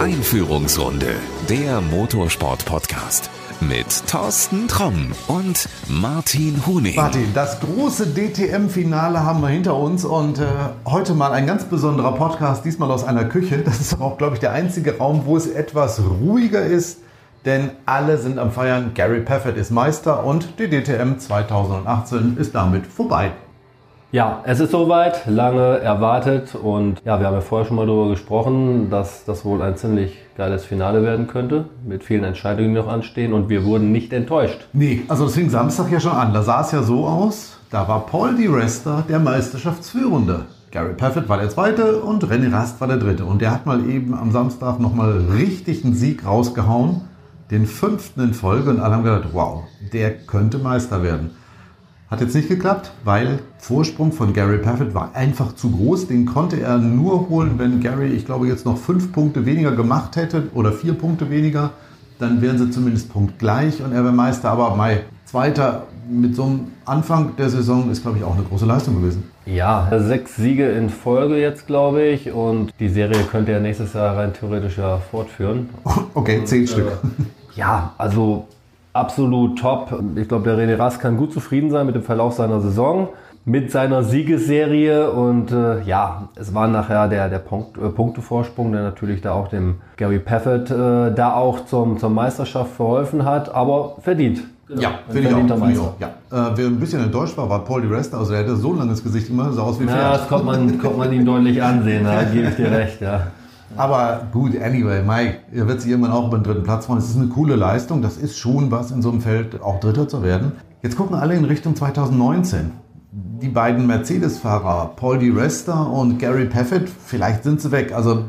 Einführungsrunde, der Motorsport-Podcast mit Thorsten Tromm und Martin Huning. Martin, das große DTM-Finale haben wir hinter uns und äh, heute mal ein ganz besonderer Podcast, diesmal aus einer Küche. Das ist auch, glaube ich, der einzige Raum, wo es etwas ruhiger ist, denn alle sind am Feiern. Gary Paffett ist Meister und die DTM 2018 ist damit vorbei. Ja, es ist soweit, lange erwartet und ja, wir haben ja vorher schon mal darüber gesprochen, dass das wohl ein ziemlich geiles Finale werden könnte, mit vielen Entscheidungen, die noch anstehen und wir wurden nicht enttäuscht. Nee, also das fing Samstag ja schon an. Da sah es ja so aus, da war Paul Di Resta der Meisterschaftsführende. Gary Paffett war der Zweite und René Rast war der Dritte. Und der hat mal eben am Samstag nochmal richtig einen Sieg rausgehauen, den fünften in Folge und alle haben gedacht, wow, der könnte Meister werden. Hat jetzt nicht geklappt, weil Vorsprung von Gary Paffett war einfach zu groß. Den konnte er nur holen, wenn Gary, ich glaube, jetzt noch fünf Punkte weniger gemacht hätte oder vier Punkte weniger. Dann wären sie zumindest punktgleich und er wäre Meister. Aber Mai, Zweiter mit so einem Anfang der Saison ist, glaube ich, auch eine große Leistung gewesen. Ja, sechs Siege in Folge jetzt, glaube ich. Und die Serie könnte er nächstes Jahr rein theoretisch ja fortführen. Okay, zehn und, Stück. Äh, ja, also absolut top. Ich glaube, der René Rast kann gut zufrieden sein mit dem Verlauf seiner Saison, mit seiner Siegesserie und äh, ja, es war nachher der, der Punkt, äh, Punktevorsprung, der natürlich da auch dem Gary Paffett äh, da auch zum, zur Meisterschaft verholfen hat, aber verdient. Genau. Ja, finde ich, auch, find ich auch. Ja. Äh, wer ein bisschen enttäuscht war, war Paul Di Resta. Also er hatte so ein langes Gesicht immer, sah aus wie Pferd. Ja, das konnte man, konnte man ihm deutlich ansehen, da gebe ich dir recht, ja. Aber gut, anyway, Mike, er wird sich irgendwann auch über den dritten Platz freuen. Es ist eine coole Leistung. Das ist schon was in so einem Feld, auch Dritter zu werden. Jetzt gucken alle in Richtung 2019. Die beiden Mercedes-Fahrer, Paul Di Resta und Gary Paffett, vielleicht sind sie weg. Also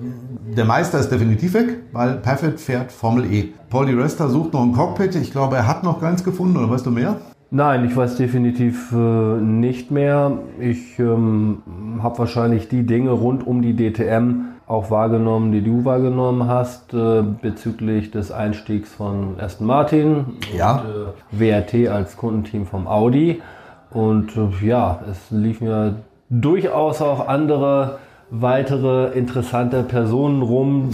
der Meister ist definitiv weg, weil Paffett fährt Formel E. Paul Di Resta sucht noch ein Cockpit. Ich glaube, er hat noch keins gefunden, oder weißt du mehr? Nein, ich weiß definitiv äh, nicht mehr. Ich ähm, habe wahrscheinlich die Dinge rund um die DTM auch wahrgenommen, die du wahrgenommen hast äh, bezüglich des Einstiegs von Aston Martin ja. und äh, WRT als Kundenteam vom Audi. Und äh, ja, es liefen ja durchaus auch andere weitere interessante Personen rum,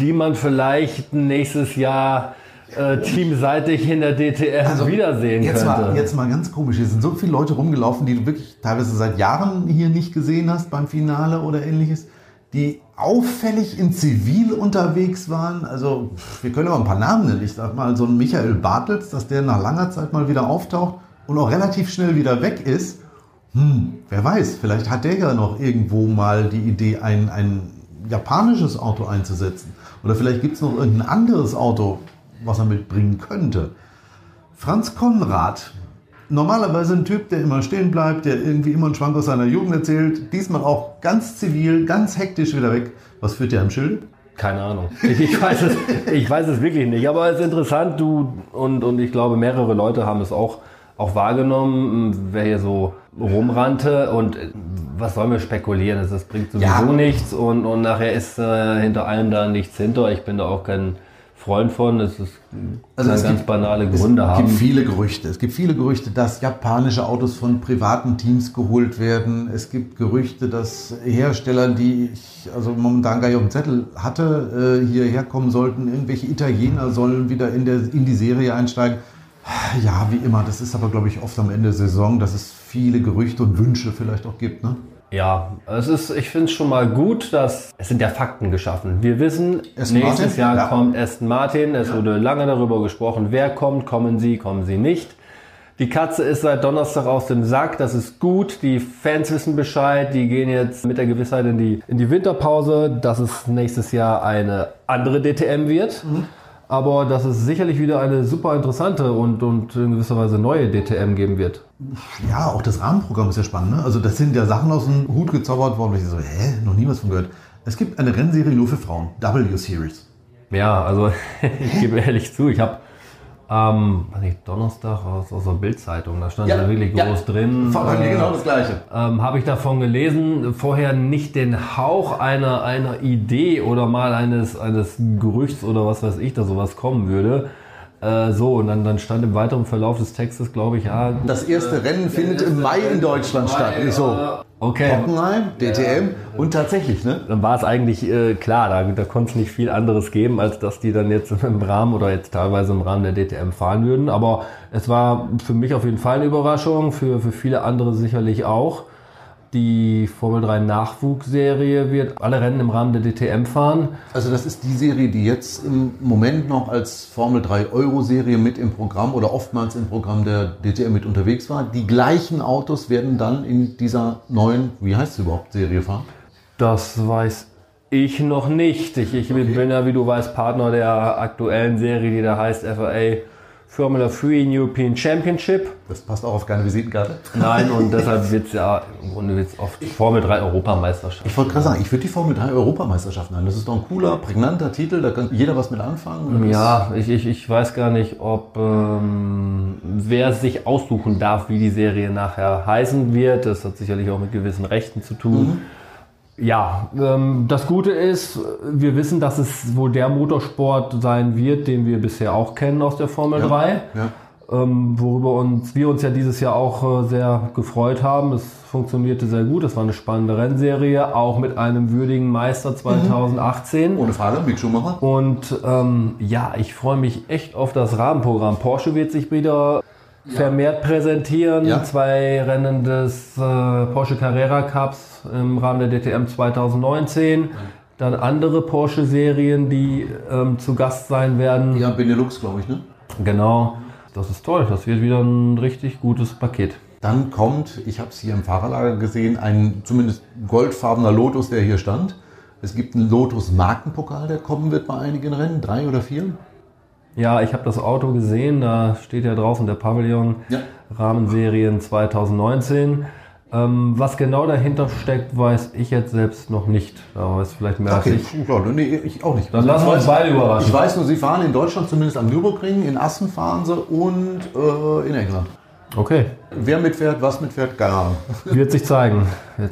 die man vielleicht nächstes Jahr äh, teamseitig in der DTM also wiedersehen jetzt könnte. Mal, jetzt mal ganz komisch, hier sind so viele Leute rumgelaufen, die du wirklich teilweise seit Jahren hier nicht gesehen hast beim Finale oder ähnliches die auffällig in Zivil unterwegs waren. Also wir können aber ein paar Namen nennen. Ich sag mal, so ein Michael Bartels, dass der nach langer Zeit mal wieder auftaucht und auch relativ schnell wieder weg ist. Hm, wer weiß, vielleicht hat der ja noch irgendwo mal die Idee, ein, ein japanisches Auto einzusetzen. Oder vielleicht gibt es noch irgendein anderes Auto, was er mitbringen könnte. Franz Konrad normalerweise ein Typ, der immer stehen bleibt, der irgendwie immer einen Schwank aus seiner Jugend erzählt. Diesmal auch ganz zivil, ganz hektisch wieder weg. Was führt dir am Schild? Keine Ahnung. Ich weiß, es, ich weiß es wirklich nicht. Aber es ist interessant, du und, und ich glaube, mehrere Leute haben es auch, auch wahrgenommen, wer hier so rumrannte. Und was sollen wir spekulieren? Das, bringt sowieso ja. nichts. Und, und nachher ist äh, hinter allem da nichts hinter. Ich bin da auch kein Freund von. Es ist also es ganz gibt, banale Gründe es haben. Es gibt viele Gerüchte. Es gibt viele Gerüchte, dass japanische Autos von privaten Teams geholt werden. Es gibt Gerüchte, dass Hersteller, die ich also momentan gar nicht auf dem Zettel hatte, äh, hierher kommen sollten. Irgendwelche Italiener sollen wieder in, der, in die Serie einsteigen. Ja, wie immer. Das ist aber, glaube ich, oft am Ende der Saison, dass es viele Gerüchte und Wünsche vielleicht auch gibt. Ne? Ja, es ist, ich finde es schon mal gut, dass es sind ja Fakten geschaffen. Wir wissen, Aston nächstes Martin? Jahr ja. kommt Aston Martin. Es ja. wurde lange darüber gesprochen, wer kommt, kommen sie, kommen sie nicht. Die Katze ist seit Donnerstag aus dem Sack, das ist gut. Die Fans wissen Bescheid, die gehen jetzt mit der Gewissheit in die, in die Winterpause, dass es nächstes Jahr eine andere DTM wird. Mhm. Aber dass es sicherlich wieder eine super interessante und, und in gewisser Weise neue DTM geben wird. Ja, auch das Rahmenprogramm ist ja spannend. Ne? Also das sind ja Sachen aus dem Hut gezaubert worden. Und ich so, hä, noch nie was von gehört. Es gibt eine Rennserie nur für Frauen, W-Series. Ja, also ich gebe ehrlich zu, ich habe ähm, was nicht, Donnerstag aus, aus der Bildzeitung, da stand ja, da wirklich groß ja. drin. Äh, genau das Gleiche. Ähm, Habe ich davon gelesen, vorher nicht den Hauch einer, einer Idee oder mal eines, eines Gerüchts oder was weiß ich, da sowas kommen würde. Äh, so, und dann, dann stand im weiteren Verlauf des Textes, glaube ich, ja. Das erste Rennen findet im Mai in Deutschland statt. So. Okay. Hockenheim, DTM ja. und tatsächlich, ne? Dann war es eigentlich äh, klar, da, da konnte es nicht viel anderes geben, als dass die dann jetzt im Rahmen oder jetzt teilweise im Rahmen der DTM fahren würden. Aber es war für mich auf jeden Fall eine Überraschung, für, für viele andere sicherlich auch. Die Formel 3 Nachwuchsserie wird alle Rennen im Rahmen der DTM fahren. Also das ist die Serie, die jetzt im Moment noch als Formel 3 Euro-Serie mit im Programm oder oftmals im Programm der DTM mit unterwegs war. Die gleichen Autos werden dann in dieser neuen, wie heißt es überhaupt, Serie fahren? Das weiß ich noch nicht. Ich, ich okay. bin ja, wie du weißt, Partner der aktuellen Serie, die da heißt FAA Formula 3 European Championship. Das passt auch auf keine Visitenkarte. Nein, und deshalb wird es ja im Grunde wird's oft Formel 3 Europameisterschaft. Ich wollte gerade sagen, ich würde die Formel 3 Europameisterschaft nennen. Das ist doch ein cooler, prägnanter Titel, da kann jeder was mit anfangen. Ja, ich, ich, ich weiß gar nicht, ob ähm, wer sich aussuchen darf, wie die Serie nachher heißen wird. Das hat sicherlich auch mit gewissen Rechten zu tun. Mhm. Ja, ähm, das Gute ist, wir wissen, dass es wohl der Motorsport sein wird, den wir bisher auch kennen aus der Formel ja, 3. Ja. Ähm, worüber uns, wir uns ja dieses Jahr auch äh, sehr gefreut haben. Es funktionierte sehr gut. Es war eine spannende Rennserie, auch mit einem würdigen Meister 2018. Mhm. Ohne Frage, Mick Schumacher. Und ähm, ja, ich freue mich echt auf das Rahmenprogramm. Porsche wird sich wieder vermehrt präsentieren. Ja. Zwei Rennen des äh, Porsche Carrera Cups im Rahmen der DTM 2019. Dann andere Porsche-Serien, die ähm, zu Gast sein werden. Ja, Benelux, glaube ich, ne? Genau. Das ist toll. Das wird wieder ein richtig gutes Paket. Dann kommt, ich habe es hier im Fahrerlager gesehen, ein zumindest goldfarbener Lotus, der hier stand. Es gibt einen Lotus Markenpokal, der kommen wird bei einigen Rennen, drei oder vier. Ja, ich habe das Auto gesehen, da steht ja draußen der Pavillon, ja. Rahmenserien 2019. Ähm, was genau dahinter steckt, weiß ich jetzt selbst noch nicht. Da weiß vielleicht mehr okay. als ich. Ja, nee, ich auch nicht. Dann lassen wir uns beide überraschen. Ich weiß nur, sie fahren in Deutschland zumindest am Nürburgring, in Assen fahren sie und äh, in England. Okay. Wer mitfährt, was mitfährt, keine Ahnung. Wird sich zeigen.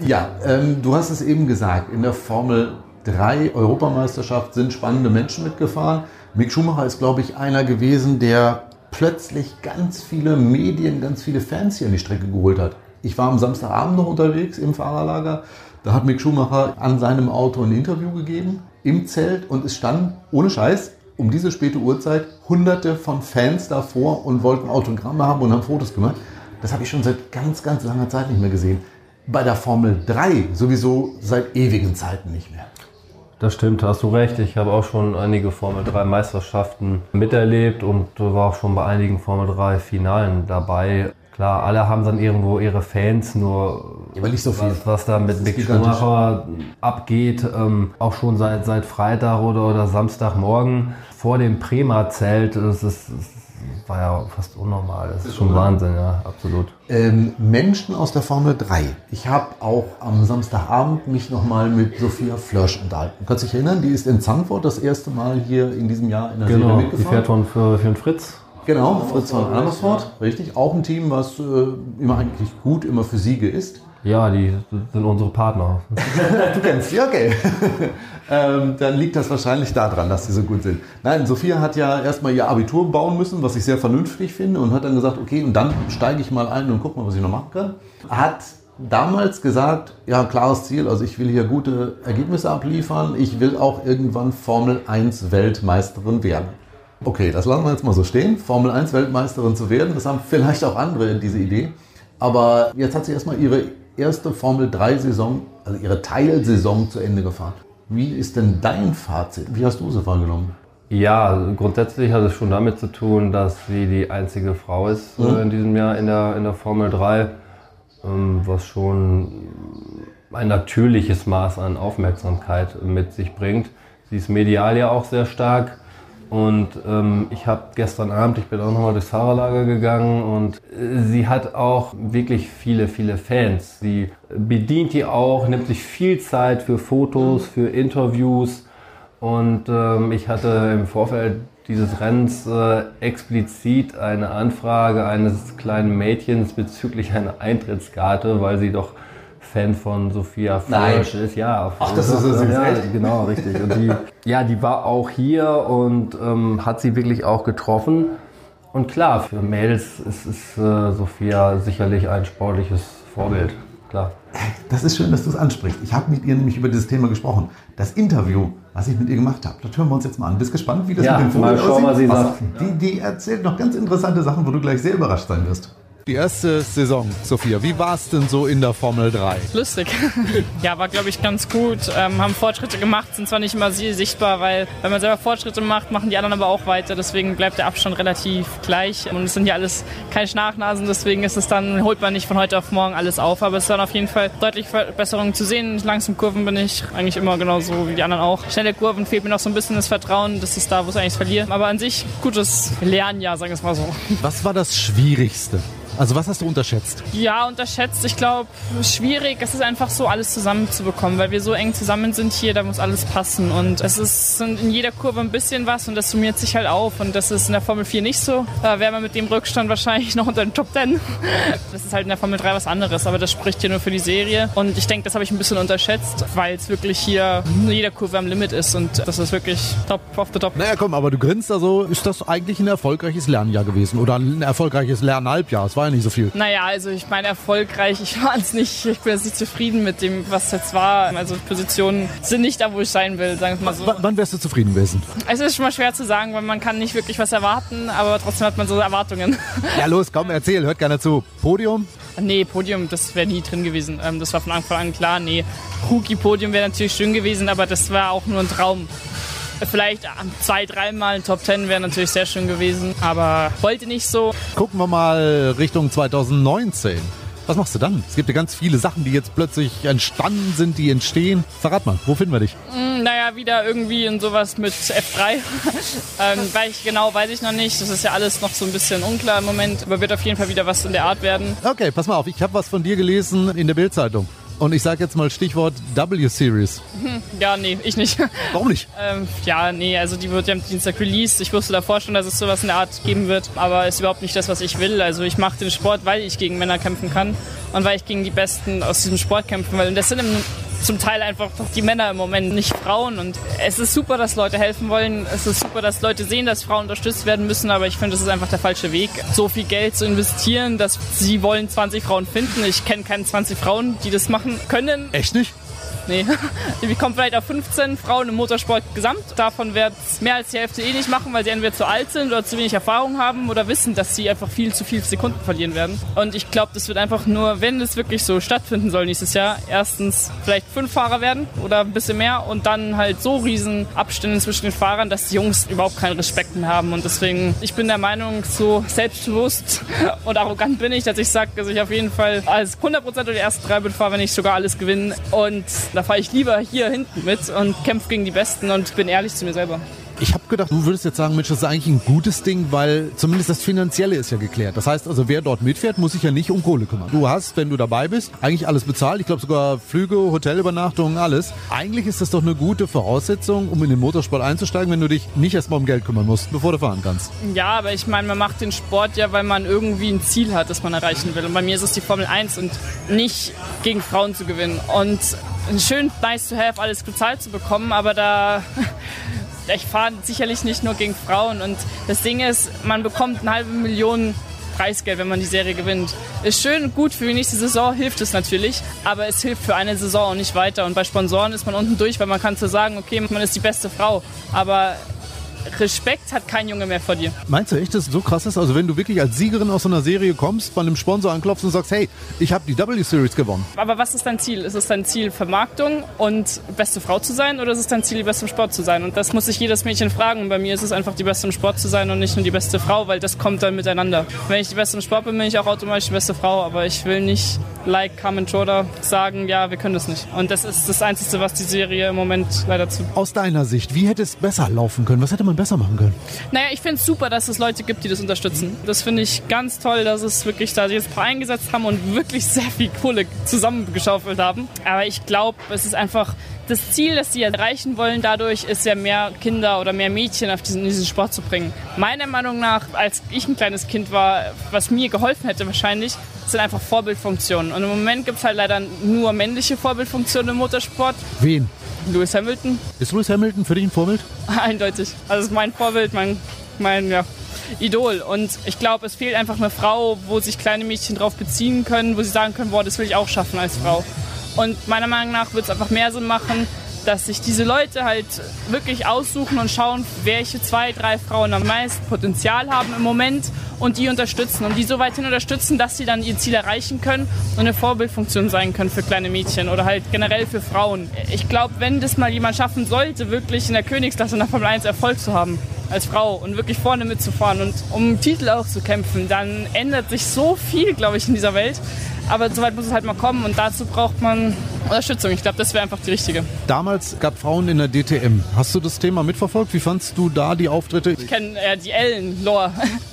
Ja, ähm, du hast es eben gesagt, in der Formel 3 Europameisterschaft sind spannende Menschen mitgefahren. Mick Schumacher ist, glaube ich, einer gewesen, der plötzlich ganz viele Medien, ganz viele Fans hier an die Strecke geholt hat. Ich war am Samstagabend noch unterwegs im Fahrerlager. Da hat Mick Schumacher an seinem Auto ein Interview gegeben im Zelt und es standen, ohne Scheiß, um diese späte Uhrzeit hunderte von Fans davor und wollten Autogramme haben und haben Fotos gemacht. Das habe ich schon seit ganz, ganz langer Zeit nicht mehr gesehen. Bei der Formel 3 sowieso seit ewigen Zeiten nicht mehr. Das stimmt, hast du recht. Ich habe auch schon einige Formel 3 Meisterschaften miterlebt und war auch schon bei einigen Formel 3 Finalen dabei. Klar, alle haben dann irgendwo ihre Fans, nur ja, nicht so viel. Was, was da mit Mick Schumacher abgeht, ähm, auch schon seit, seit Freitag oder, oder Samstagmorgen vor dem Prema-Zelt, das ist, das war ja fast unnormal. Das ist schon Wahnsinn, ja, absolut. Ähm, Menschen aus der Formel 3. Ich habe auch am Samstagabend mich nochmal mit Sophia Flörsch unterhalten. Kannst du dich erinnern? Die ist in Zandvoort das erste Mal hier in diesem Jahr in der genau, Serie mitgefahren. Die fährt von für, für den Fritz. Genau, Fritz von Amersfoort, richtig. Auch ein Team, was äh, immer eigentlich gut immer für Siege ist. Ja, die sind unsere Partner. du kennst sie, okay. ähm, dann liegt das wahrscheinlich daran, dass sie so gut sind. Nein, Sophia hat ja erstmal ihr Abitur bauen müssen, was ich sehr vernünftig finde, und hat dann gesagt, okay, und dann steige ich mal ein und guck mal, was ich noch machen kann. Hat damals gesagt, ja, klares Ziel, also ich will hier gute Ergebnisse abliefern, ich will auch irgendwann Formel 1 Weltmeisterin werden. Okay, das lassen wir jetzt mal so stehen. Formel 1 Weltmeisterin zu werden, das haben vielleicht auch andere diese Idee. Aber jetzt hat sie erstmal ihre erste Formel 3-Saison, also ihre Teilsaison zu Ende gefahren. Wie ist denn dein Fazit? Wie hast du sie wahrgenommen? Ja, grundsätzlich hat es schon damit zu tun, dass sie die einzige Frau ist mhm. äh, in diesem Jahr in der, in der Formel 3, ähm, was schon ein natürliches Maß an Aufmerksamkeit mit sich bringt. Sie ist medial ja auch sehr stark. Und ähm, ich habe gestern Abend, ich bin auch nochmal durchs Fahrerlager gegangen und äh, sie hat auch wirklich viele, viele Fans. Sie bedient die auch, nimmt sich viel Zeit für Fotos, für Interviews. Und ähm, ich hatte im Vorfeld dieses Rennens äh, explizit eine Anfrage eines kleinen Mädchens bezüglich einer Eintrittskarte, weil sie doch Fan von Sophia Fleisch ist. Ja, Ach, das ist so süß. Ja, genau, richtig. Und die, ja, die war auch hier und ähm, hat sie wirklich auch getroffen. Und klar, für Mädels ist, ist äh, Sophia sicherlich ein sportliches Vorbild. klar. Das ist schön, dass du es ansprichst. Ich habe mit ihr nämlich über dieses Thema gesprochen. Das Interview, was ich mit ihr gemacht habe, das hören wir uns jetzt mal an. Bist gespannt, wie das ja, mit dem Vogel aussieht? Mal, sie sagt. Die, die erzählt noch ganz interessante Sachen, wo du gleich sehr überrascht sein wirst. Die erste Saison, Sophia, wie war es denn so in der Formel 3? Lustig. ja, war glaube ich ganz gut. Ähm, haben Fortschritte gemacht, sind zwar nicht immer sichtbar, weil wenn man selber Fortschritte macht, machen die anderen aber auch weiter. Deswegen bleibt der Abstand relativ gleich. Und es sind ja alles keine Schnachnasen, deswegen ist es dann, holt man nicht von heute auf morgen alles auf. Aber es ist dann auf jeden Fall deutlich Verbesserungen zu sehen. Langsam Kurven bin ich eigentlich immer genauso wie die anderen auch. Schnelle Kurven fehlt mir noch so ein bisschen das Vertrauen. Das ist da, wo es eigentlich verliert. Aber an sich gutes Lernjahr, sagen wir es mal so. Was war das Schwierigste? Also was hast du unterschätzt? Ja, unterschätzt. Ich glaube, schwierig. Es ist einfach so, alles zusammenzubekommen, weil wir so eng zusammen sind hier, da muss alles passen. Und es ist in jeder Kurve ein bisschen was und das summiert sich halt auf. Und das ist in der Formel 4 nicht so. Da wäre man mit dem Rückstand wahrscheinlich noch unter den Top 10. Das ist halt in der Formel 3 was anderes, aber das spricht hier nur für die Serie. Und ich denke, das habe ich ein bisschen unterschätzt, weil es wirklich hier jeder Kurve am Limit ist und das ist wirklich top of the top. Naja, komm, aber du grinst also, ist das eigentlich ein erfolgreiches Lernjahr gewesen oder ein erfolgreiches Lernhalbjahr? Es war war ja nicht so viel. Naja, also ich meine erfolgreich, ich war es nicht, ich bin jetzt nicht zufrieden mit dem, was jetzt war. Also Positionen sind nicht da, wo ich sein will, sagen wir mal so. W wann wärst du zufrieden gewesen? Es ist schon mal schwer zu sagen, weil man kann nicht wirklich was erwarten, aber trotzdem hat man so Erwartungen. Ja los, komm, erzähl, hört gerne zu. Podium? Nee, Podium, das wäre nie drin gewesen. Ähm, das war von Anfang an klar. Nee, Rookie-Podium wäre natürlich schön gewesen, aber das war auch nur ein Traum. Vielleicht zwei, dreimal Top Ten wäre natürlich sehr schön gewesen, aber wollte nicht so. Gucken wir mal Richtung 2019. Was machst du dann? Es gibt ja ganz viele Sachen, die jetzt plötzlich entstanden sind, die entstehen. Verrat mal, wo finden wir dich? Mm, naja, wieder irgendwie in sowas mit F3. ähm, weil ich genau weiß ich noch nicht. Das ist ja alles noch so ein bisschen unklar im Moment. Aber wird auf jeden Fall wieder was in der Art werden. Okay, pass mal auf. Ich habe was von dir gelesen in der Bildzeitung. Und ich sage jetzt mal Stichwort W-Series. Hm, ja, nee, ich nicht. Warum nicht? ähm, ja, nee, also die wird ja am Dienstag released. Ich wusste davor schon, dass es sowas in der Art geben wird, aber ist überhaupt nicht das, was ich will. Also ich mache den Sport, weil ich gegen Männer kämpfen kann und weil ich gegen die Besten aus diesem Sport kämpfen will. Und das sind im zum Teil einfach die Männer im Moment, nicht Frauen. Und es ist super, dass Leute helfen wollen. Es ist super, dass Leute sehen, dass Frauen unterstützt werden müssen. Aber ich finde, das ist einfach der falsche Weg, so viel Geld zu investieren, dass sie wollen 20 Frauen finden. Ich kenne keine 20 Frauen, die das machen können. Echt nicht? Nee. Wir kommen vielleicht auf 15 Frauen im Motorsport gesamt. Davon wird mehr als die Hälfte eh nicht machen, weil sie entweder zu alt sind oder zu wenig Erfahrung haben oder wissen, dass sie einfach viel zu viele Sekunden verlieren werden. Und ich glaube, das wird einfach nur, wenn es wirklich so stattfinden soll nächstes Jahr, erstens vielleicht fünf Fahrer werden oder ein bisschen mehr und dann halt so riesen Abstände zwischen den Fahrern, dass die Jungs überhaupt keinen Respekt mehr haben. Und deswegen, ich bin der Meinung, so selbstbewusst und arrogant bin ich, dass ich sage, dass ich auf jeden Fall als 100% der ersten drei mitfahre, wenn ich sogar alles gewinne. Und da fahre ich lieber hier hinten mit und kämpfe gegen die Besten und bin ehrlich zu mir selber. Ich habe gedacht, du würdest jetzt sagen, Mensch, das ist eigentlich ein gutes Ding, weil zumindest das Finanzielle ist ja geklärt. Das heißt also, wer dort mitfährt, muss sich ja nicht um Kohle kümmern. Du hast, wenn du dabei bist, eigentlich alles bezahlt. Ich glaube sogar Flüge, Hotelübernachtungen, alles. Eigentlich ist das doch eine gute Voraussetzung, um in den Motorsport einzusteigen, wenn du dich nicht erstmal um Geld kümmern musst, bevor du fahren kannst. Ja, aber ich meine, man macht den Sport ja, weil man irgendwie ein Ziel hat, das man erreichen will. Und bei mir ist es die Formel 1 und nicht gegen Frauen zu gewinnen. Und schön nice to have, alles bezahlt zu bekommen, aber da ich fahre sicherlich nicht nur gegen Frauen. Und das Ding ist, man bekommt eine halbe Million Preisgeld, wenn man die Serie gewinnt. Ist schön und gut für die nächste Saison, hilft es natürlich, aber es hilft für eine Saison und nicht weiter. Und bei Sponsoren ist man unten durch, weil man kann so sagen, okay, man ist die beste Frau. Aber Respekt hat kein Junge mehr vor dir. Meinst du echt, dass es so krass ist? Also wenn du wirklich als Siegerin aus so einer Serie kommst, bei einem Sponsor anklopfst und sagst, hey, ich habe die W-Series gewonnen. Aber was ist dein Ziel? Ist es dein Ziel, Vermarktung und beste Frau zu sein oder ist es dein Ziel, die beste im Sport zu sein? Und das muss sich jedes Mädchen fragen. Und bei mir ist es einfach, die beste im Sport zu sein und nicht nur die beste Frau, weil das kommt dann miteinander. Wenn ich die beste im Sport bin, bin ich auch automatisch die beste Frau, aber ich will nicht like Carmen Jordan sagen, ja, wir können das nicht. Und das ist das Einzige, was die Serie im Moment leider zu. Aus deiner Sicht, wie hätte es besser laufen können? Was hätte man besser machen können? Naja, ich finde es super, dass es Leute gibt, die das unterstützen. Das finde ich ganz toll, dass es wirklich da jetzt ein paar eingesetzt haben und wirklich sehr viel Kohle zusammengeschaufelt haben. Aber ich glaube, es ist einfach das Ziel, das sie erreichen wollen, dadurch ist ja mehr Kinder oder mehr Mädchen auf diesen, diesen Sport zu bringen. Meiner Meinung nach, als ich ein kleines Kind war, was mir geholfen hätte wahrscheinlich, sind einfach Vorbildfunktionen. Und im Moment gibt es halt leider nur männliche Vorbildfunktionen im Motorsport. Wen? Lewis Hamilton. Ist Lewis Hamilton für dich ein Vorbild? Eindeutig. Also ist mein Vorbild, mein, mein, ja. Idol. Und ich glaube, es fehlt einfach eine Frau, wo sich kleine Mädchen drauf beziehen können, wo sie sagen können, boah, das will ich auch schaffen als Frau. Und meiner Meinung nach wird es einfach mehr Sinn machen, dass sich diese Leute halt wirklich aussuchen und schauen, welche zwei, drei Frauen am meisten Potenzial haben im Moment und die unterstützen und die so weit hin unterstützen, dass sie dann ihr Ziel erreichen können und eine Vorbildfunktion sein können für kleine Mädchen oder halt generell für Frauen. Ich glaube, wenn das mal jemand schaffen sollte, wirklich in der Königsklasse nach Formel 1 Erfolg zu haben, als Frau und wirklich vorne mitzufahren und um einen Titel auch zu kämpfen, dann ändert sich so viel, glaube ich, in dieser Welt. Aber soweit muss es halt mal kommen und dazu braucht man Unterstützung. Ich glaube, das wäre einfach die richtige. Damals gab Frauen in der DTM. Hast du das Thema mitverfolgt? Wie fandst du da die Auftritte? Ich kenne äh, die Ellen Lore.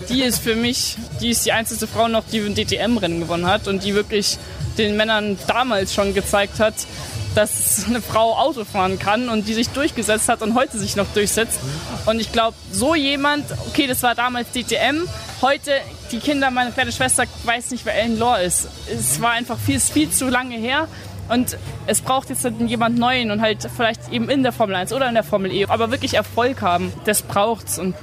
Die ist für mich, die ist die einzige Frau noch, die ein DTM-Rennen gewonnen hat und die wirklich den Männern damals schon gezeigt hat, dass eine Frau Auto fahren kann und die sich durchgesetzt hat und heute sich noch durchsetzt. Und ich glaube, so jemand, okay, das war damals DTM, heute die Kinder, meine kleine Schwester weiß nicht, wer Ellen Lore ist. Es war einfach viel, viel zu lange her. Und es braucht jetzt jemand Neuen und halt vielleicht eben in der Formel 1 oder in der Formel E, aber wirklich Erfolg haben. Das braucht's und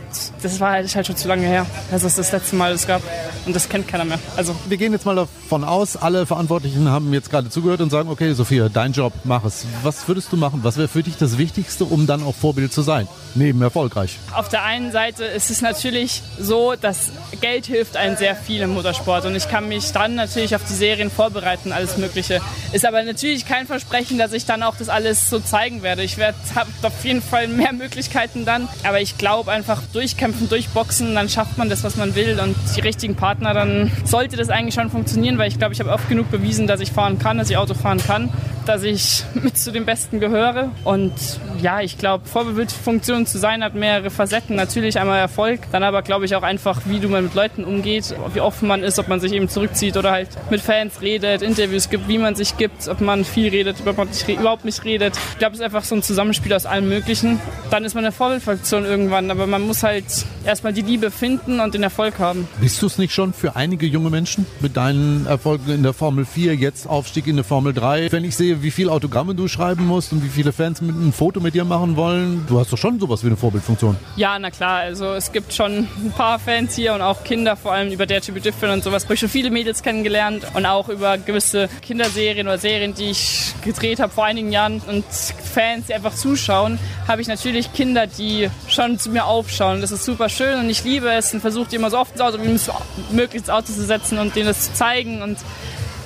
das war halt, halt schon zu lange her, dass es das letzte Mal das gab. Und das kennt keiner mehr. Also wir gehen jetzt mal davon aus, alle Verantwortlichen haben jetzt gerade zugehört und sagen, okay, Sophia, dein Job, mach es. Was würdest du machen? Was wäre für dich das Wichtigste, um dann auch Vorbild zu sein? Neben erfolgreich. Auf der einen Seite ist es natürlich so, dass Geld hilft einem sehr viel im Motorsport und ich kann mich dann natürlich auf die Serien vorbereiten, alles Mögliche. Ist aber natürlich kein Versprechen, dass ich dann auch das alles so zeigen werde. Ich werde habe auf jeden Fall mehr Möglichkeiten dann, aber ich glaube einfach durchkämpfen, durchboxen, dann schafft man das, was man will. Und die richtigen Partner, dann sollte das eigentlich schon funktionieren, weil ich glaube, ich habe oft genug bewiesen, dass ich fahren kann, dass ich Auto fahren kann, dass ich mit zu den Besten gehöre und ja, ich glaube, Vorbildfunktion zu sein hat mehrere Facetten. Natürlich einmal Erfolg, dann aber glaube ich auch einfach, wie du mal mit Leuten umgeht, wie offen man ist, ob man sich eben zurückzieht oder halt mit Fans redet, Interviews gibt, wie man sich gibt, ob man viel redet, ob man nicht, überhaupt nicht redet. Ich glaube, es ist einfach so ein Zusammenspiel aus allem Möglichen. Dann ist man eine Vorbildfunktion irgendwann, aber man muss halt erstmal die Liebe finden und den Erfolg haben. Bist du es nicht schon für einige junge Menschen mit deinen Erfolgen in der Formel 4, jetzt Aufstieg in der Formel 3? Wenn ich sehe, wie viele Autogramme du schreiben musst und wie viele Fans mit ein Foto mit dir machen wollen, du hast doch schon sowas wie eine Vorbildfunktion. Ja, na klar. Also es gibt schon ein paar Fans hier und auch Kinder, vor allem über Dare to be Different und sowas. Ich habe schon viele Mädels kennengelernt und auch über gewisse Kinderserien oder Serien, die ich gedreht habe vor einigen Jahren und Fans, die einfach zuschauen, habe ich natürlich Kinder, die schon zu mir aufschauen. Das ist super schön und ich liebe es und versuche die immer so oft ins Auto wie möglich ins Auto zu setzen und denen das zu zeigen und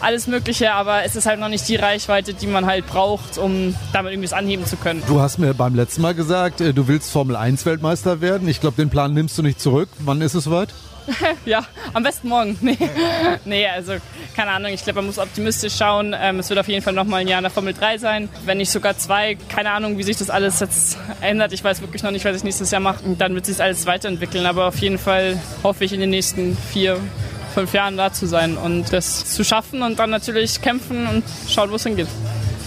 alles Mögliche, aber es ist halt noch nicht die Reichweite, die man halt braucht, um damit irgendwie anheben zu können. Du hast mir beim letzten Mal gesagt, äh, du willst Formel 1 Weltmeister werden. Ich glaube, den Plan nimmst du nicht zurück. Wann ist es soweit? ja, am besten morgen. Nee, nee also keine Ahnung. Ich glaube, man muss optimistisch schauen. Ähm, es wird auf jeden Fall noch mal ein Jahr in der Formel 3 sein. Wenn nicht sogar zwei. Keine Ahnung, wie sich das alles jetzt ändert. Ich weiß wirklich noch nicht, was ich nächstes Jahr mache. Und dann wird sich alles weiterentwickeln. Aber auf jeden Fall hoffe ich in den nächsten vier, fünf Jahren da zu sein und das zu schaffen und dann natürlich kämpfen und schauen, wo es hingeht.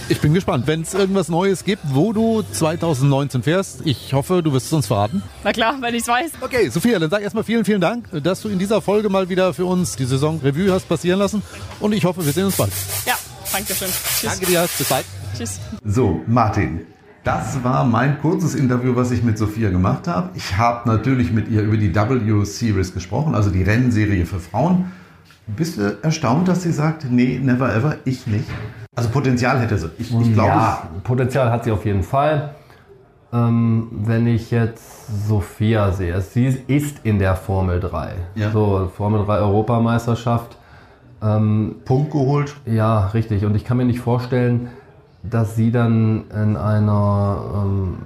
Ich bin gespannt, wenn es irgendwas Neues gibt, wo du 2019 fährst. Ich hoffe, du wirst es uns verraten. Na klar, wenn ich es weiß. Okay, Sophia, dann sag erstmal vielen, vielen Dank, dass du in dieser Folge mal wieder für uns die Saison Revue hast passieren lassen. Und ich hoffe, wir sehen uns bald. Ja, danke schön. Tschüss. Danke dir, bis bald. Tschüss. So, Martin, das war mein kurzes Interview, was ich mit Sophia gemacht habe. Ich habe natürlich mit ihr über die W-Series gesprochen, also die Rennserie für Frauen. Bist du erstaunt, dass sie sagt, nee, never ever, ich nicht? Also Potenzial hätte sie. Ich, ich glaube, ja, Potenzial hat sie auf jeden Fall. Ähm, wenn ich jetzt Sophia sehe, sie ist in der Formel 3. Ja. So, Formel 3 Europameisterschaft. Ähm, Punkt geholt. Ja, richtig. Und ich kann mir nicht vorstellen, dass sie dann in einer, ähm,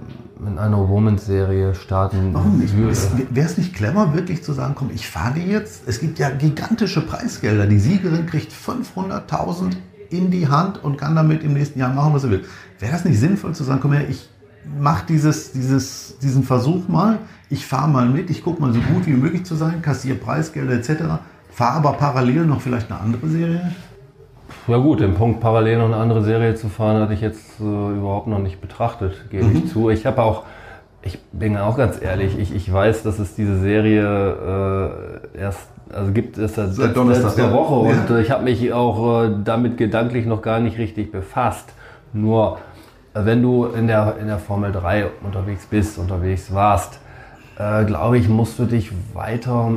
in einer Women's-Serie starten Warum nicht? Wäre es nicht clever, wirklich zu sagen, komm, ich fahre jetzt, es gibt ja gigantische Preisgelder, die Siegerin kriegt 500.000 in die Hand und kann damit im nächsten Jahr machen, was sie will. Wäre das nicht sinnvoll zu sagen, komm her, ich mache dieses, dieses, diesen Versuch mal, ich fahre mal mit, ich gucke mal so gut wie möglich zu sein, kassiere Preisgelder etc., fahre aber parallel noch vielleicht eine andere Serie? Ja gut, den Punkt parallel noch eine andere Serie zu fahren, hatte ich jetzt äh, überhaupt noch nicht betrachtet, gebe mhm. ich zu. Ich habe auch, ich bin auch ganz ehrlich, ich, ich weiß, dass es diese Serie äh, erst, also gibt es seit, seit letzter ja. Woche ja. und äh, ich habe mich auch äh, damit gedanklich noch gar nicht richtig befasst. Nur äh, wenn du in der, in der Formel 3 unterwegs bist, unterwegs warst, äh, glaube ich, musst du dich weiter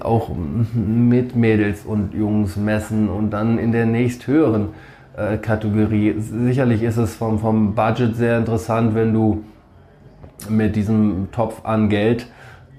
auch mit Mädels und Jungs messen und dann in der nächsthöheren äh, Kategorie. Sicherlich ist es vom, vom Budget sehr interessant, wenn du mit diesem Topf an Geld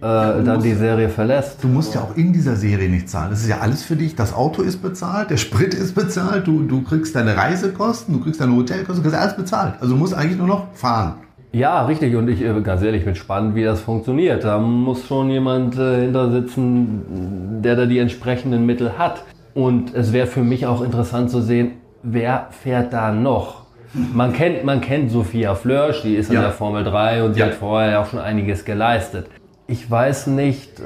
äh, ja, dann die Serie verlässt. Du musst ja auch in dieser Serie nicht zahlen. Das ist ja alles für dich. Das Auto ist bezahlt, der Sprit ist bezahlt, du, du kriegst deine Reisekosten, du kriegst deine Hotelkosten, du kriegst alles bezahlt. Also du musst eigentlich nur noch fahren. Ja, richtig. Und ich, äh, ganz ehrlich, bin spannend, wie das funktioniert. Da muss schon jemand äh, hinter sitzen, der da die entsprechenden Mittel hat. Und es wäre für mich auch interessant zu sehen, wer fährt da noch? Man kennt, man kennt Sophia Flörsch, die ist in ja. der Formel 3 und sie ja. hat vorher auch schon einiges geleistet. Ich weiß nicht, äh,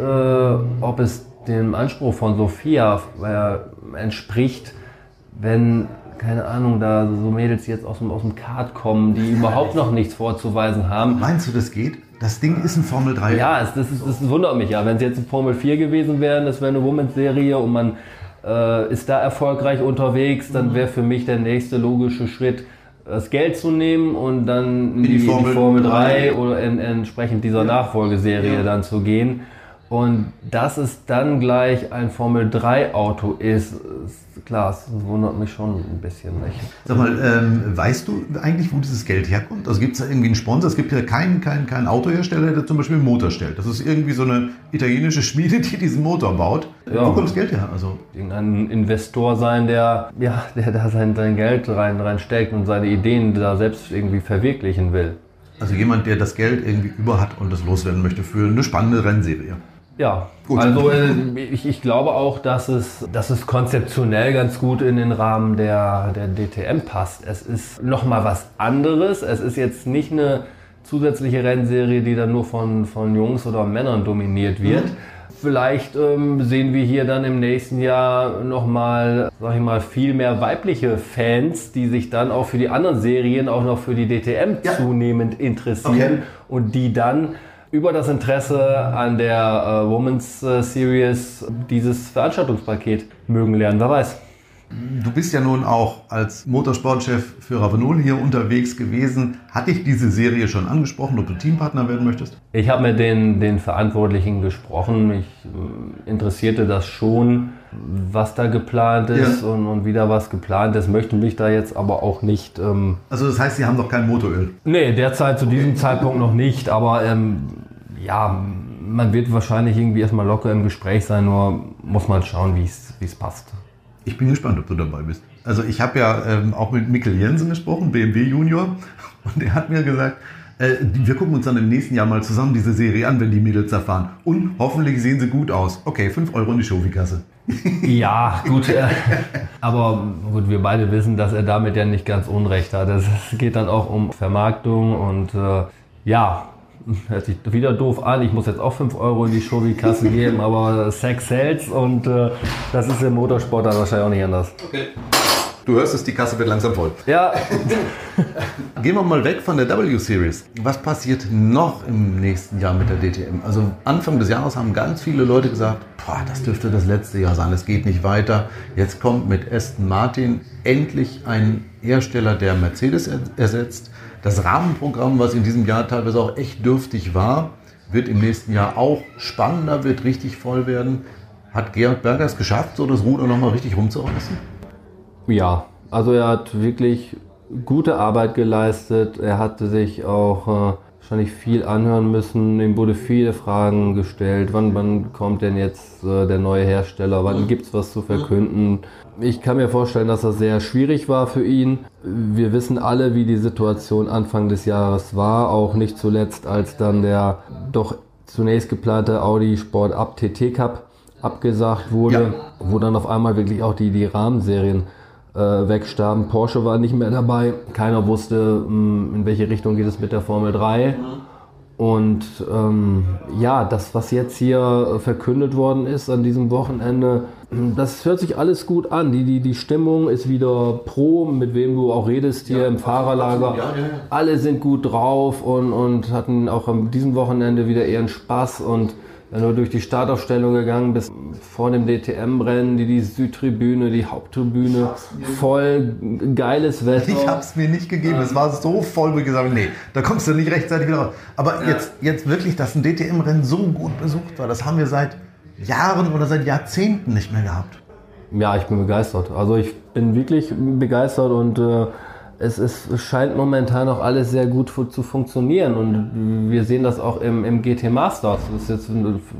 ob es dem Anspruch von Sophia äh, entspricht, wenn keine Ahnung, da so Mädels jetzt aus dem, aus dem Kart kommen, die überhaupt noch nichts vorzuweisen haben. Meinst du, das geht? Das Ding ist ein Formel 3. Ja, es, das, ist, das wundert mich ja. Wenn es jetzt ein Formel 4 gewesen wäre, das wäre eine Women's-Serie und man äh, ist da erfolgreich unterwegs, dann wäre für mich der nächste logische Schritt, das Geld zu nehmen und dann in die, die, Formel, die Formel 3 oder in, entsprechend dieser ja. Nachfolgeserie ja. dann zu gehen. Und dass es dann gleich ein Formel 3 Auto ist, ist klar, es wundert mich schon ein bisschen. Nicht? Sag mal, ähm, weißt du eigentlich, wo dieses Geld herkommt? Also gibt es da irgendwie einen Sponsor? Es gibt ja keinen, keinen, keinen Autohersteller, der zum Beispiel einen Motor stellt. Das ist irgendwie so eine italienische Schmiede, die diesen Motor baut. Ja. Wo kommt das Geld her? Also Irgendein Investor sein, der, ja, der da sein, sein Geld rein, reinsteckt und seine Ideen da selbst irgendwie verwirklichen will. Also jemand, der das Geld irgendwie über hat und das loswerden möchte für eine spannende Rennserie. Ja, gut. also äh, ich, ich, glaube auch, dass es, dass es konzeptionell ganz gut in den Rahmen der, der DTM passt. Es ist nochmal was anderes. Es ist jetzt nicht eine zusätzliche Rennserie, die dann nur von, von Jungs oder Männern dominiert wird. Mhm. Vielleicht ähm, sehen wir hier dann im nächsten Jahr nochmal, sag ich mal, viel mehr weibliche Fans, die sich dann auch für die anderen Serien, auch noch für die DTM ja. zunehmend interessieren okay. und die dann über das Interesse an der äh, Women's äh, Series dieses Veranstaltungspaket mögen lernen. Wer weiß. Du bist ja nun auch als Motorsportchef für Ravenol hier unterwegs gewesen. Hatte ich diese Serie schon angesprochen, ob du Teampartner werden möchtest? Ich habe mit den, den Verantwortlichen gesprochen. Mich äh, interessierte das schon, was da geplant ist ja. und, und wie da was geplant ist. Möchte mich da jetzt aber auch nicht. Ähm also, das heißt, Sie haben noch kein Motoröl? Nee, derzeit zu diesem Zeitpunkt noch nicht. Aber ähm, ja, man wird wahrscheinlich irgendwie erstmal locker im Gespräch sein, nur muss man schauen, wie es passt. Ich bin gespannt, ob du dabei bist. Also ich habe ja ähm, auch mit Mikkel Jensen gesprochen, BMW Junior, und er hat mir gesagt, äh, wir gucken uns dann im nächsten Jahr mal zusammen diese Serie an, wenn die Mädels erfahren. Und hoffentlich sehen sie gut aus. Okay, 5 Euro in die Shofi-Kasse. Ja, gut. Äh, aber gut, wir beide wissen, dass er damit ja nicht ganz Unrecht hat. Es geht dann auch um Vermarktung und äh, ja, hört sich wieder doof an. Ich muss jetzt auch 5 Euro in die Shobi-Kasse geben, aber Sex sells und äh, das ist im Motorsport dann wahrscheinlich auch nicht anders. Okay. Du hörst es, die Kasse wird langsam voll. Ja. Gehen wir mal weg von der W-Series. Was passiert noch im nächsten Jahr mit der DTM? Also Anfang des Jahres haben ganz viele Leute gesagt, boah, das dürfte das letzte Jahr sein, es geht nicht weiter. Jetzt kommt mit Aston Martin endlich ein Hersteller, der Mercedes ersetzt. Das Rahmenprogramm, was in diesem Jahr teilweise auch echt dürftig war, wird im nächsten Jahr auch spannender, wird richtig voll werden. Hat Georg Berger es geschafft, so das Ruder nochmal richtig rumzureißen? Ja, also er hat wirklich gute Arbeit geleistet. Er hatte sich auch äh, wahrscheinlich viel anhören müssen. Ihm wurde viele Fragen gestellt. Wann, wann kommt denn jetzt äh, der neue Hersteller? Wann gibt es was zu verkünden? Ich kann mir vorstellen, dass das sehr schwierig war für ihn. Wir wissen alle, wie die Situation Anfang des Jahres war. Auch nicht zuletzt, als dann der doch zunächst geplante Audi Sport Up TT Cup abgesagt wurde, ja. wo dann auf einmal wirklich auch die, die Rahmenserien äh, wegstarben. Porsche war nicht mehr dabei. Keiner wusste, mh, hm, in welche Richtung geht es mit der Formel 3. Und ähm, ja, das, was jetzt hier verkündet worden ist an diesem Wochenende, das hört sich alles gut an. Die, die, die Stimmung ist wieder pro, mit wem du auch redest hier ja, im Fahrerlager. Ja, ja, Alle sind gut drauf und, und hatten auch an diesem Wochenende wieder ihren Spaß. Und wenn du durch die Startaufstellung gegangen bist, vor dem DTM-Rennen, die, die Südtribüne, die Haupttribüne, voll geiles Wetter. Ich habe es mir nicht gegeben, es war so voll, wie gesagt, nee, da kommst du nicht rechtzeitig wieder raus. Aber ja. jetzt, jetzt wirklich, dass ein DTM-Rennen so gut besucht war, das haben wir seit Jahren oder seit Jahrzehnten nicht mehr gehabt. Ja, ich bin begeistert. Also ich bin wirklich begeistert und äh, es, es scheint momentan auch alles sehr gut zu funktionieren und wir sehen das auch im, im GT Masters. Das ist jetzt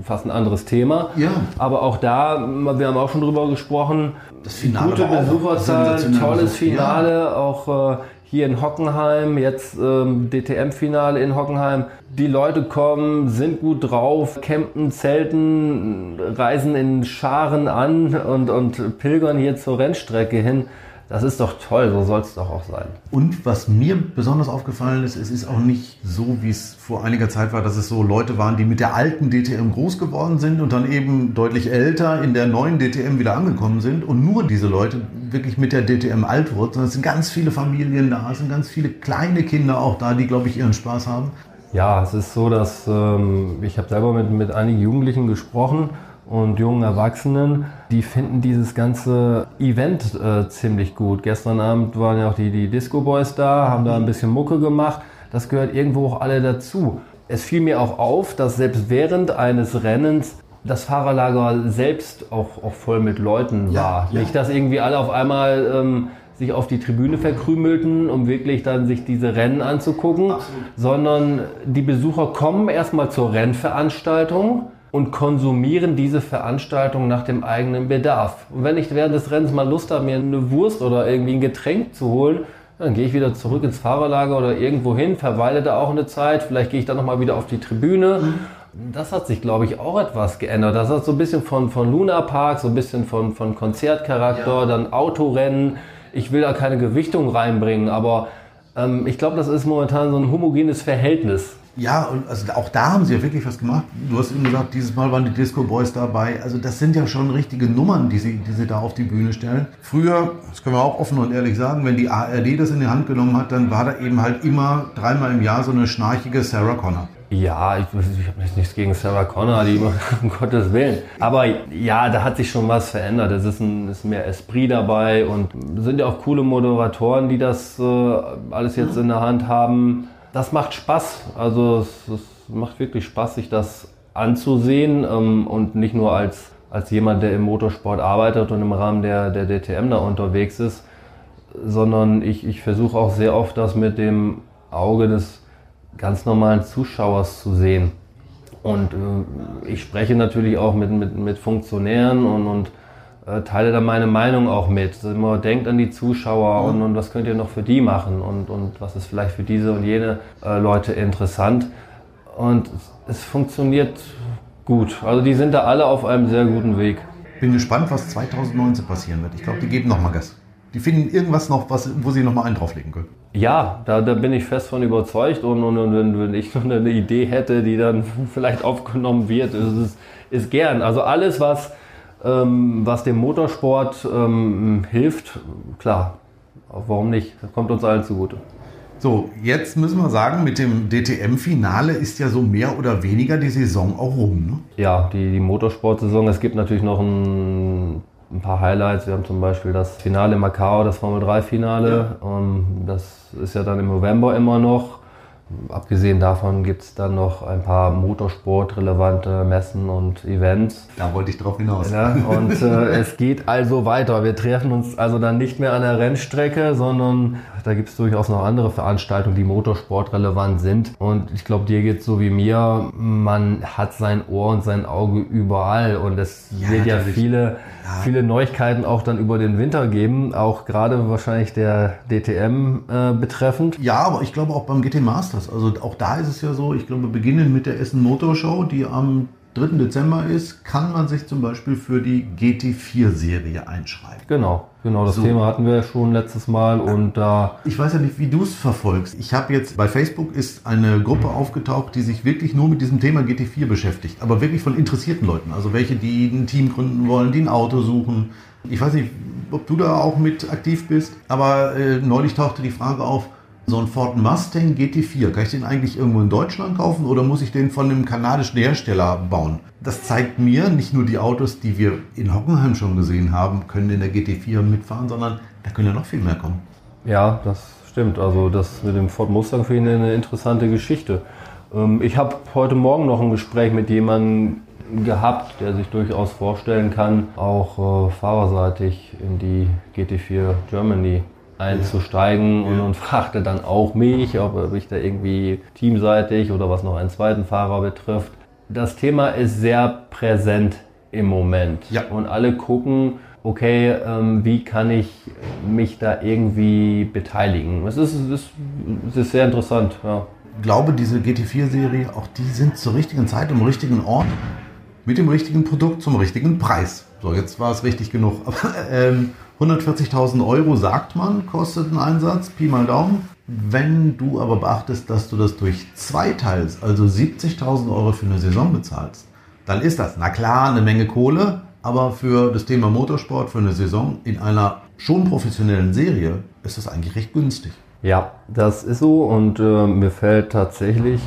fast ein anderes Thema. Ja. Aber auch da, wir haben auch schon drüber gesprochen, das Finale gute Besucherzahlen, tolles Finale, ja. auch äh, hier in Hockenheim, jetzt ähm, DTM-Finale in Hockenheim. Die Leute kommen, sind gut drauf, campen, zelten, reisen in Scharen an und, und pilgern hier zur Rennstrecke hin. Das ist doch toll, so soll es doch auch sein. Und was mir besonders aufgefallen ist, es ist auch nicht so, wie es vor einiger Zeit war, dass es so Leute waren, die mit der alten DTM groß geworden sind und dann eben deutlich älter in der neuen DTM wieder angekommen sind und nur diese Leute wirklich mit der DTM alt wurden, sondern es sind ganz viele Familien da, es sind ganz viele kleine Kinder auch da, die, glaube ich, ihren Spaß haben. Ja, es ist so, dass ähm, ich habe selber mit, mit einigen Jugendlichen gesprochen und jungen Erwachsenen, die finden dieses ganze Event äh, ziemlich gut. Gestern Abend waren ja auch die, die Disco Boys da, haben da ein bisschen Mucke gemacht. Das gehört irgendwo auch alle dazu. Es fiel mir auch auf, dass selbst während eines Rennens das Fahrerlager selbst auch, auch voll mit Leuten ja, war. Ja. Nicht, dass irgendwie alle auf einmal ähm, sich auf die Tribüne verkrümelten, um wirklich dann sich diese Rennen anzugucken, Absolut. sondern die Besucher kommen erstmal zur Rennveranstaltung und konsumieren diese Veranstaltung nach dem eigenen Bedarf. Und wenn ich während des Rennens mal Lust habe, mir eine Wurst oder irgendwie ein Getränk zu holen, dann gehe ich wieder zurück ins Fahrerlager oder irgendwo hin, verweile da auch eine Zeit, vielleicht gehe ich dann nochmal wieder auf die Tribüne. Das hat sich, glaube ich, auch etwas geändert. Das hat so ein bisschen von, von Luna Park, so ein bisschen von, von Konzertcharakter, ja. dann Autorennen. Ich will da keine Gewichtung reinbringen, aber ähm, ich glaube, das ist momentan so ein homogenes Verhältnis. Ja, also auch da haben sie ja wirklich was gemacht. Du hast eben gesagt, dieses Mal waren die Disco Boys dabei. Also das sind ja schon richtige Nummern, die sie, die sie da auf die Bühne stellen. Früher, das können wir auch offen und ehrlich sagen, wenn die ARD das in die Hand genommen hat, dann war da eben halt immer dreimal im Jahr so eine schnarchige Sarah Connor. Ja, ich, ich habe nichts gegen Sarah Connor, die um Gottes Willen. Aber ja, da hat sich schon was verändert. Es ist, ein, ist mehr Esprit dabei und sind ja auch coole Moderatoren, die das äh, alles jetzt in der Hand haben das macht Spaß. Also es, es, macht wirklich Spaß, sich das anzusehen ähm, und nicht nur als, als jemand, der im Motorsport arbeitet und im Rahmen der, der DTM da unterwegs ist, sondern ich, ich versuche auch sehr oft das mit dem Auge des ganz normalen Zuschauers zu sehen. Und äh, ich spreche natürlich auch mit, mit, mit Funktionären und, und äh, teile da meine Meinung auch mit. Immer denkt an die Zuschauer und, und was könnt ihr noch für die machen und, und was ist vielleicht für diese und jene äh, Leute interessant. Und es, es funktioniert gut. Also die sind da alle auf einem sehr guten Weg. Bin gespannt, was 2019 passieren wird. Ich glaube, die geben nochmal Gas. Die finden irgendwas noch, was, wo sie nochmal einen drauflegen können. Ja, da, da bin ich fest von überzeugt. Und, und, und wenn, ich noch eine Idee hätte, die dann vielleicht aufgenommen wird, ist es ist gern. Also alles, was was dem Motorsport ähm, hilft, klar, warum nicht? Das kommt uns allen zugute. So, jetzt müssen wir sagen, mit dem DTM-Finale ist ja so mehr oder weniger die Saison auch rum. Ne? Ja, die, die Motorsport-Saison. Es gibt natürlich noch ein, ein, paar Highlights. Wir haben zum Beispiel das Finale in Macau, das Formel 3-Finale. Ja. Ähm, das ist ja dann im November immer noch. Abgesehen davon gibt es dann noch ein paar motorsportrelevante Messen und Events. Da wollte ich drauf hinaus. Ja, und äh, es geht also weiter. Wir treffen uns also dann nicht mehr an der Rennstrecke, sondern da gibt es durchaus noch andere Veranstaltungen, die motorsportrelevant sind. Und ich glaube, dir geht es so wie mir. Man hat sein Ohr und sein Auge überall. Und es ja, wird ja viele, ja. viele Neuigkeiten auch dann über den Winter geben. Auch gerade wahrscheinlich der DTM äh, betreffend. Ja, aber ich glaube auch beim GT Masters. Also auch da ist es ja so, ich glaube, beginnen mit der Essen Motor Show, die am 3. Dezember ist, kann man sich zum Beispiel für die GT4-Serie einschreiben. Genau, genau. Das so. Thema hatten wir schon letztes Mal und da. Äh, ich weiß ja nicht, wie du es verfolgst. Ich habe jetzt bei Facebook ist eine Gruppe aufgetaucht, die sich wirklich nur mit diesem Thema GT4 beschäftigt, aber wirklich von interessierten Leuten. Also welche, die ein Team gründen wollen, die ein Auto suchen. Ich weiß nicht, ob du da auch mit aktiv bist, aber äh, neulich tauchte die Frage auf, So ein Ford Mustang GT4, kann ich den eigentlich irgendwo in Deutschland kaufen oder muss ich den von einem kanadischen Hersteller bauen? Das zeigt mir, nicht nur die Autos, die wir in Hockenheim schon gesehen haben, können in der GT4 mitfahren, sondern da können ja noch viel mehr kommen. Ja, das stimmt. Also das mit dem Ford Mustang finde ich eine interessante Geschichte. Ähm, ich habe heute Morgen noch ein Gespräch mit jemandem gehabt, der sich durchaus vorstellen kann, auch äh, fahrerseitig in die GT4 Germany einzusteigen ja. und, und, fragte dann auch mich, ob ich da irgendwie teamseitig oder was noch einen zweiten Fahrer betrifft. Das Thema ist sehr präsent im Moment ja. und alle gucken, okay, ähm, wie kann ich mich da irgendwie beteiligen? Es ist, es ist, es ist sehr interessant. Ja. Ich glaube, diese GT4-Serie, auch die sind zur richtigen Zeit am richtigen Ort mit dem richtigen Produkt zum richtigen Preis. So, jetzt war es richtig genug. Aber ähm, 140.000 Euro sagt man, kostet ein Einsatz, Pi mal Daumen. Wenn du aber beachtest, dass du das durch zwei teilst, also 70.000 Euro für eine Saison bezahlst, dann ist das, na klar, eine Menge Kohle, aber für das Thema Motorsport, für eine Saison in einer schon professionellen Serie ist das eigentlich recht günstig. Ja, das ist so und äh, mir fällt tatsächlich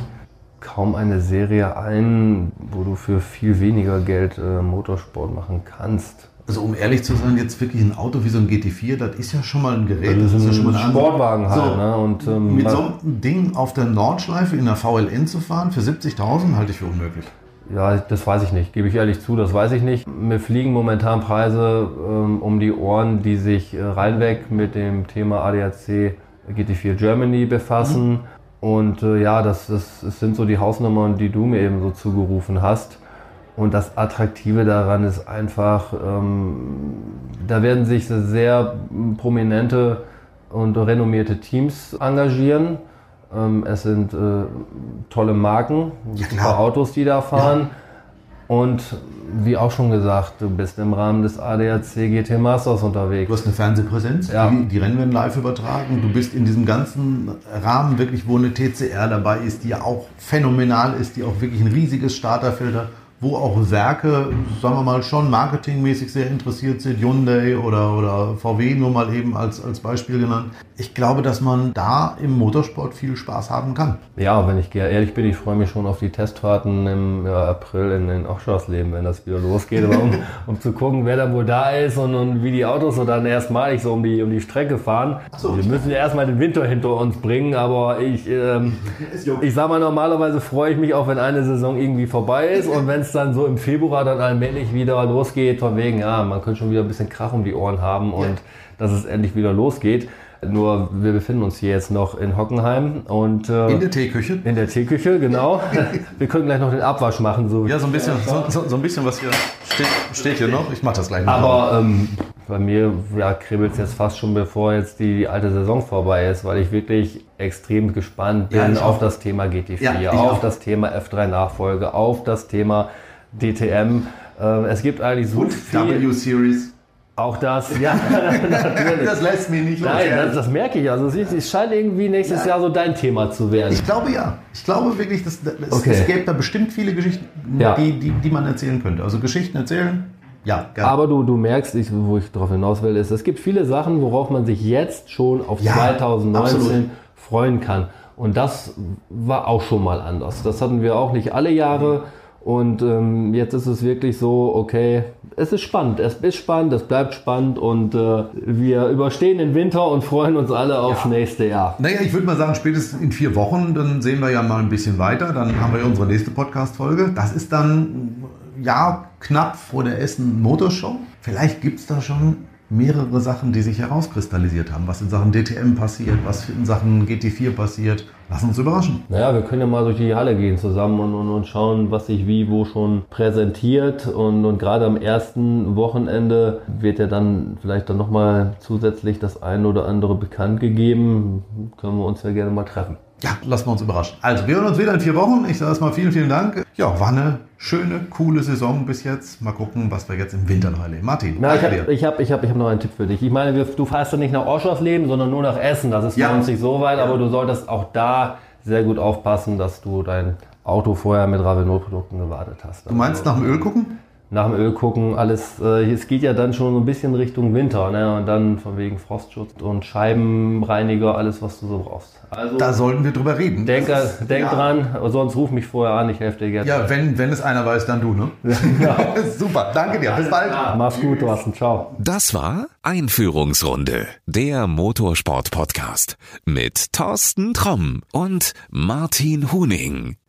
kaum eine Serie ein, wo du für viel weniger Geld äh, Motorsport machen kannst. Also um ehrlich zu sein, jetzt wirklich ein Auto wie so ein GT4, das ist ja schon mal ein Gerät. Also das ist ja schon mal ein Sportwagen halt. So, ne? Und, ähm, mit so einem Ding auf der Nordschleife in der VLN zu fahren für 70.000 halte ich für unmöglich. Ja, das weiß ich nicht, gebe ich ehrlich zu, das weiß ich nicht. Mir fliegen momentan Preise ähm, um die Ohren, die sich äh, reinweg mit dem Thema ADAC GT4 Germany befassen. Mhm. Und äh, ja, das, das, das sind so die Hausnummern, die du mir eben so zugerufen hast. Und das Attraktive daran ist einfach, ähm, da werden sich sehr prominente und renommierte Teams engagieren. Ähm, es sind äh, tolle Marken, ja, Autos, die da fahren. Ja. Und wie auch schon gesagt, du bist im Rahmen des ADAC GT Masters unterwegs. Du hast eine Fernsehpräsenz, ja. die, die Rennen werden live übertragen. Du bist in diesem ganzen Rahmen wirklich, wo eine TCR dabei ist, die ja auch phänomenal ist, die auch wirklich ein riesiges Starterfeld hat wo auch Werke, sagen wir mal, schon marketingmäßig sehr interessiert sind, Hyundai oder, oder VW nur mal eben als, als Beispiel genannt. Ich glaube, dass man da im Motorsport viel Spaß haben kann. Ja, wenn ich ehrlich bin, ich freue mich schon auf die Testfahrten im ja, April in den Offshore-Leben, wenn das wieder losgeht, um, um zu gucken, wer dann wohl da ist und, und wie die Autos so dann erstmalig so um die, um die Strecke fahren. So. Wir müssen ja erstmal den Winter hinter uns bringen, aber ich, ähm, ich sag mal, normalerweise freue ich mich auch, wenn eine Saison irgendwie vorbei ist und wenn es es dann so im Februar dann allmählich wieder losgeht, von wegen, ja, man könnte schon wieder ein bisschen Krach um die Ohren haben und ja. dass es endlich wieder losgeht. Nur wir befinden uns hier jetzt noch in Hockenheim und äh, in der Teeküche. In der Teeküche, genau. wir können gleich noch den Abwasch machen. So ja, so ein bisschen, so, so, ein bisschen was hier steht, steht hier noch. Ich mache das gleich noch. Aber ähm, bei mir ja, kribbelt es jetzt fast schon, bevor jetzt die alte Saison vorbei ist, weil ich wirklich extrem gespannt bin ja, auf auch. das Thema GT4, ja, auf auch. das Thema F3 Nachfolge, auf das Thema DTM. Äh, es gibt eigentlich so Und viel. W-Series. Auch das, ja, natürlich. Das lässt mich nicht los. Nein, das, das, merke ich. Also es, es scheint irgendwie nächstes ja. Jahr so dein Thema zu werden. Ich glaube ja. Ich glaube wirklich, dass, dass okay. es gäbe da bestimmt viele Geschichten, ja. die, die, die man erzählen könnte. Also Geschichten erzählen, ja, gerne. Aber du, du merkst, ich, wo ich darauf hinaus will, ist, es gibt viele Sachen, worauf man sich jetzt schon auf ja, 2019 absolut. freuen kann. Und das war auch schon mal anders. Das hatten wir auch nicht alle Jahre. Und ähm, jetzt ist es wirklich so, okay, es ist spannend, es ist spannend, es bleibt spannend und äh, wir überstehen den Winter und freuen uns alle aufs ja. nächste Jahr. Naja, ich würde mal sagen, spätestens in vier Wochen, dann sehen wir ja mal ein bisschen weiter, dann haben wir unsere nächste Podcast-Folge. Das ist dann ja knapp vor der Essen Motorshow. Vielleicht gibt es da schon mehrere Sachen, die sich herauskristallisiert haben. Was in Sachen DTM passiert, was in Sachen GT4 passiert. Lass uns überraschen. Naja, wir können ja mal durch die Halle gehen zusammen und, und, und schauen, was sich wie wo schon präsentiert. Und, und gerade am ersten Wochenende wird ja dann vielleicht dann nochmal zusätzlich das eine oder andere bekannt gegeben. Können wir uns ja gerne mal treffen. Ja, lassen wir uns überraschen. Also, wir hören uns wieder in vier Wochen. Ich sage erstmal vielen, vielen Dank. Ja, war eine schöne, coole Saison bis jetzt. Mal gucken, was wir jetzt im Winter noch erleben. Martin, Na, ich habe ich hab, ich hab, ich hab noch einen Tipp für dich. Ich meine, du fährst ja nicht nach Oschersleben, sondern nur nach Essen. Das ist ja. bei uns nicht so weit, aber du solltest auch da sehr gut aufpassen, dass du dein Auto vorher mit Ravenol-Produkten gewartet hast. Du meinst also, nach dem Öl gucken? Nach dem Öl gucken, alles, äh, es geht ja dann schon so ein bisschen Richtung Winter, ne? Und dann von wegen Frostschutz und Scheibenreiniger, alles, was du so brauchst. Also, da sollten wir drüber reden. Denk, ist, denk ja. dran, sonst ruf mich vorher an, ich helfe dir gerne. Ja, wenn, wenn es einer weiß, dann du, ne? Ja. Super, danke dir, bis bald. Ja, mach's gut, Thorsten, ciao. Das war Einführungsrunde, der Motorsport-Podcast mit Thorsten Tromm und Martin Huning.